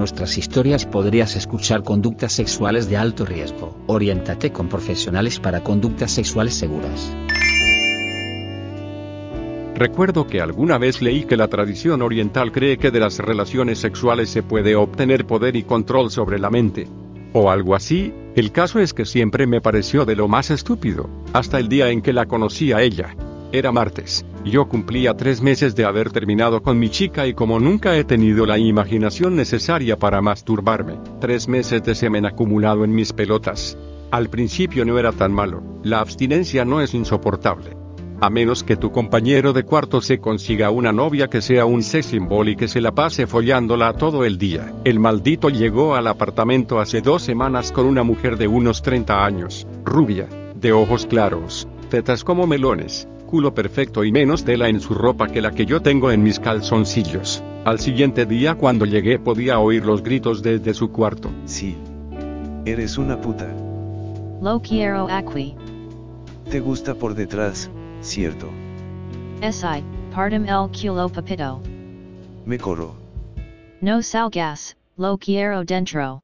Nuestras historias podrías escuchar conductas sexuales de alto riesgo. Oriéntate con profesionales para conductas sexuales seguras. Recuerdo que alguna vez leí que la tradición oriental cree que de las relaciones sexuales se puede obtener poder y control sobre la mente. O algo así, el caso es que siempre me pareció de lo más estúpido, hasta el día en que la conocí a ella. Era martes. Yo cumplía tres meses de haber terminado con mi chica y como nunca he tenido la imaginación necesaria para masturbarme, tres meses de semen acumulado en mis pelotas. Al principio no era tan malo, la abstinencia no es insoportable. A menos que tu compañero de cuarto se consiga una novia que sea un sex symbol y que se la pase follándola todo el día. El maldito llegó al apartamento hace dos semanas con una mujer de unos 30 años, rubia, de ojos claros, tetas como melones, culo perfecto y menos tela en su ropa que la que yo tengo en mis calzoncillos. Al siguiente día cuando llegué podía oír los gritos desde su cuarto. Sí. Eres una puta. Lo quiero aquí. Te gusta por detrás, cierto. Si, partem el culo papito. Me corro. No salgas, lo quiero dentro.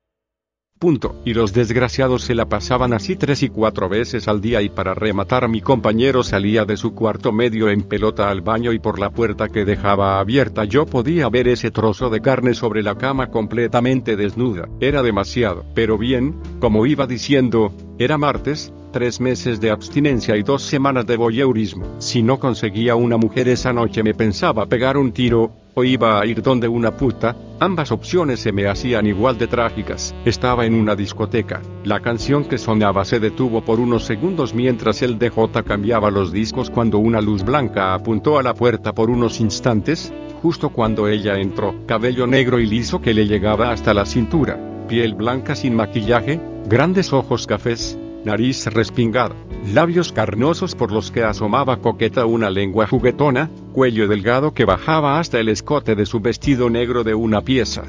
Punto. Y los desgraciados se la pasaban así tres y cuatro veces al día y para rematar mi compañero salía de su cuarto medio en pelota al baño y por la puerta que dejaba abierta yo podía ver ese trozo de carne sobre la cama completamente desnuda. Era demasiado. Pero bien, como iba diciendo, era martes, tres meses de abstinencia y dos semanas de voyeurismo. Si no conseguía una mujer esa noche me pensaba pegar un tiro, o iba a ir donde una puta, ambas opciones se me hacían igual de trágicas. Estaba en una discoteca, la canción que sonaba se detuvo por unos segundos mientras el DJ cambiaba los discos cuando una luz blanca apuntó a la puerta por unos instantes, justo cuando ella entró, cabello negro y liso que le llegaba hasta la cintura, piel blanca sin maquillaje, grandes ojos cafés, nariz respingada, labios carnosos por los que asomaba coqueta una lengua juguetona, cuello delgado que bajaba hasta el escote de su vestido negro de una pieza.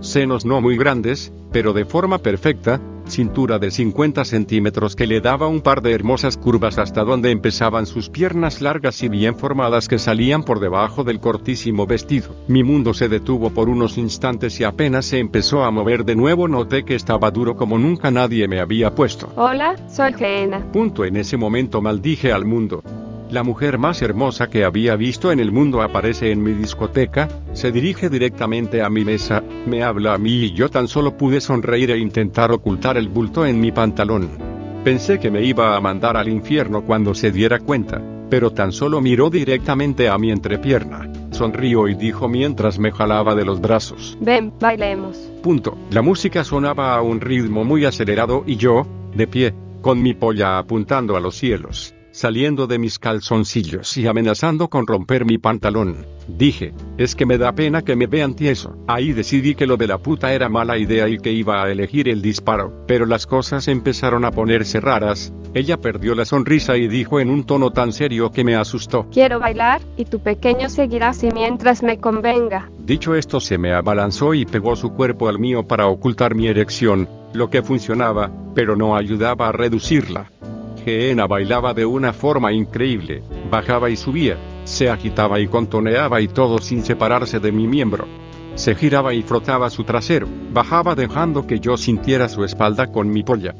Senos no muy grandes, pero de forma perfecta, cintura de 50 centímetros que le daba un par de hermosas curvas hasta donde empezaban sus piernas largas y bien formadas que salían por debajo del cortísimo vestido. Mi mundo se detuvo por unos instantes y apenas se empezó a mover de nuevo noté que estaba duro como nunca nadie me había puesto. Hola, soy Jena. Punto en ese momento maldije al mundo. La mujer más hermosa que había visto en el mundo aparece en mi discoteca, se dirige directamente a mi mesa, me habla a mí y yo tan solo pude sonreír e intentar ocultar el bulto en mi pantalón. Pensé que me iba a mandar al infierno cuando se diera cuenta, pero tan solo miró directamente a mi entrepierna. Sonrió y dijo mientras me jalaba de los brazos. Ven, bailemos. Punto. La música sonaba a un ritmo muy acelerado y yo, de pie, con mi polla apuntando a los cielos saliendo de mis calzoncillos y amenazando con romper mi pantalón. Dije, es que me da pena que me vean tieso. Ahí decidí que lo de la puta era mala idea y que iba a elegir el disparo. Pero las cosas empezaron a ponerse raras. Ella perdió la sonrisa y dijo en un tono tan serio que me asustó. Quiero bailar, y tu pequeño seguirá así mientras me convenga. Dicho esto se me abalanzó y pegó su cuerpo al mío para ocultar mi erección, lo que funcionaba, pero no ayudaba a reducirla. Geena bailaba de una forma increíble, bajaba y subía, se agitaba y contoneaba y todo sin separarse de mi miembro. Se giraba y frotaba su trasero, bajaba dejando que yo sintiera su espalda con mi polla.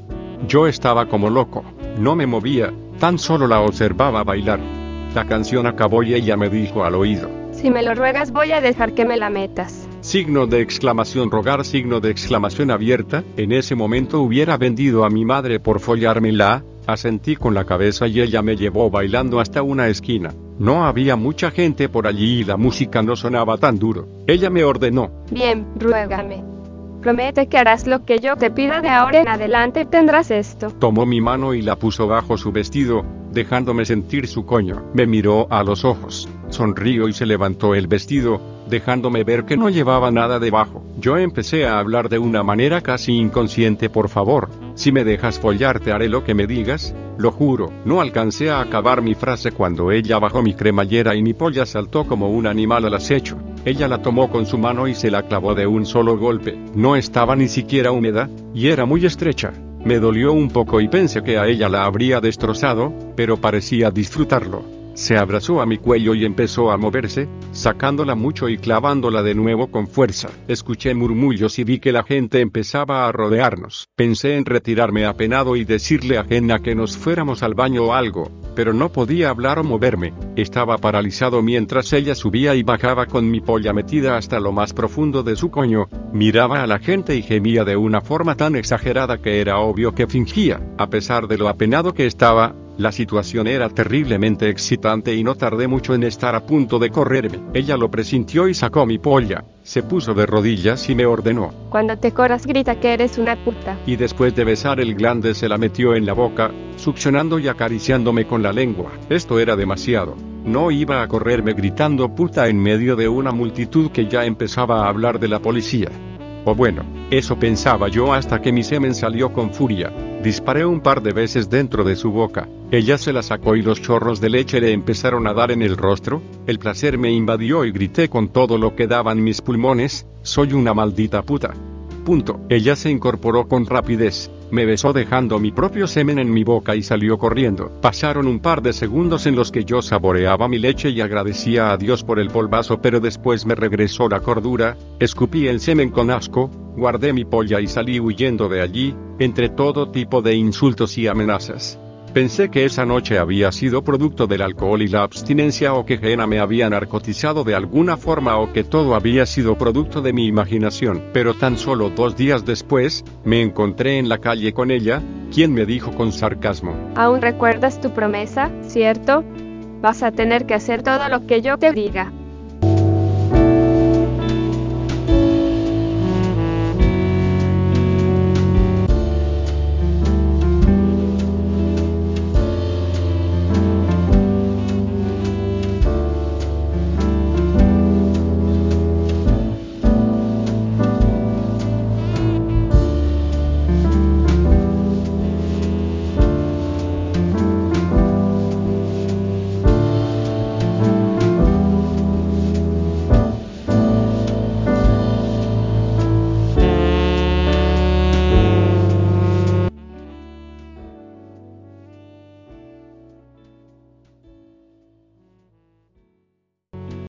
Yo estaba como loco, no me movía, tan solo la observaba bailar. La canción acabó y ella me dijo al oído. Si me lo ruegas voy a dejar que me la metas. Signo de exclamación rogar signo de exclamación abierta, en ese momento hubiera vendido a mi madre por follármela, Asentí con la cabeza y ella me llevó bailando hasta una esquina. No había mucha gente por allí y la música no sonaba tan duro. Ella me ordenó. Bien, ruégame. Promete que harás lo que yo te pida de ahora en adelante tendrás esto. Tomó mi mano y la puso bajo su vestido, dejándome sentir su coño. Me miró a los ojos. sonrió y se levantó el vestido, dejándome ver que no llevaba nada debajo. Yo empecé a hablar de una manera casi inconsciente, por favor, si me dejas follarte haré lo que me digas, lo juro. No alcancé a acabar mi frase cuando ella bajó mi cremallera y mi polla saltó como un animal al acecho. Ella la tomó con su mano y se la clavó de un solo golpe. No estaba ni siquiera húmeda, y era muy estrecha. Me dolió un poco y pensé que a ella la habría destrozado, pero parecía disfrutarlo. Se abrazó a mi cuello y empezó a moverse, sacándola mucho y clavándola de nuevo con fuerza. Escuché murmullos y vi que la gente empezaba a rodearnos. Pensé en retirarme apenado y decirle a Jenna que nos fuéramos al baño o algo, pero no podía hablar o moverme. Estaba paralizado mientras ella subía y bajaba con mi polla metida hasta lo más profundo de su coño. Miraba a la gente y gemía de una forma tan exagerada que era obvio que fingía. A pesar de lo apenado que estaba, la situación era terriblemente excitante y no tardé mucho en estar a punto de correrme. Ella lo presintió y sacó mi polla. Se puso de rodillas y me ordenó. Cuando te corras grita que eres una puta. Y después de besar el glande se la metió en la boca, succionando y acariciándome con la lengua. Esto era demasiado. No iba a correrme gritando puta en medio de una multitud que ya empezaba a hablar de la policía. O bueno, eso pensaba yo hasta que mi semen salió con furia. Disparé un par de veces dentro de su boca. Ella se la sacó y los chorros de leche le empezaron a dar en el rostro. El placer me invadió y grité con todo lo que daban mis pulmones, soy una maldita puta. Punto. Ella se incorporó con rapidez, me besó dejando mi propio semen en mi boca y salió corriendo. Pasaron un par de segundos en los que yo saboreaba mi leche y agradecía a Dios por el polvazo, pero después me regresó la cordura, escupí el semen con asco, guardé mi polla y salí huyendo de allí, entre todo tipo de insultos y amenazas. Pensé que esa noche había sido producto del alcohol y la abstinencia o que Jena me había narcotizado de alguna forma o que todo había sido producto de mi imaginación. Pero tan solo dos días después, me encontré en la calle con ella, quien me dijo con sarcasmo. ¿Aún recuerdas tu promesa, cierto? Vas a tener que hacer todo lo que yo te diga.